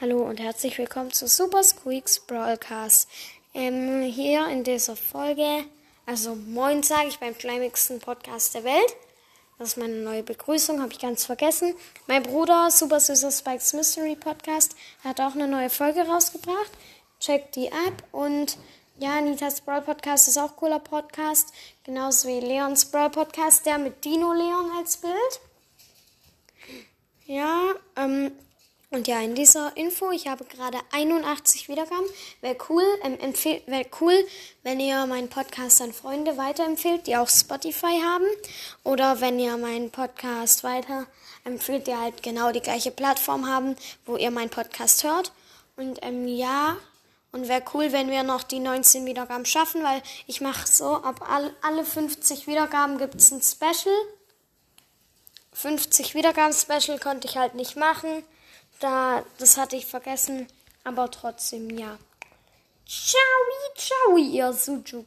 Hallo und herzlich willkommen zu Super Squeaks Broadcast. Ähm, hier in dieser Folge, also moin sage ich beim schleimigsten Podcast der Welt. Das ist meine neue Begrüßung, habe ich ganz vergessen. Mein Bruder, Super Süßer Spikes Mystery Podcast, hat auch eine neue Folge rausgebracht. Checkt die ab und ja, Nitas Brawl Podcast ist auch cooler Podcast. Genauso wie Leons Brawl Podcast, der mit Dino Leon als Bild. Ja, ähm, und ja, in dieser Info, ich habe gerade 81 Wiedergaben. Wäre cool, ähm, wäre cool, wenn ihr meinen Podcast an Freunde weiterempfehlt, die auch Spotify haben. Oder wenn ihr meinen Podcast weiterempfehlt, die halt genau die gleiche Plattform haben, wo ihr meinen Podcast hört. Und ähm, ja, und wäre cool, wenn wir noch die 19 Wiedergaben schaffen, weil ich mache so, ab alle, alle 50 Wiedergaben gibt es ein Special. 50 Wiedergaben-Special konnte ich halt nicht machen. Da, das hatte ich vergessen, aber trotzdem, ja. Ciao, ciao, ihr Sujuk.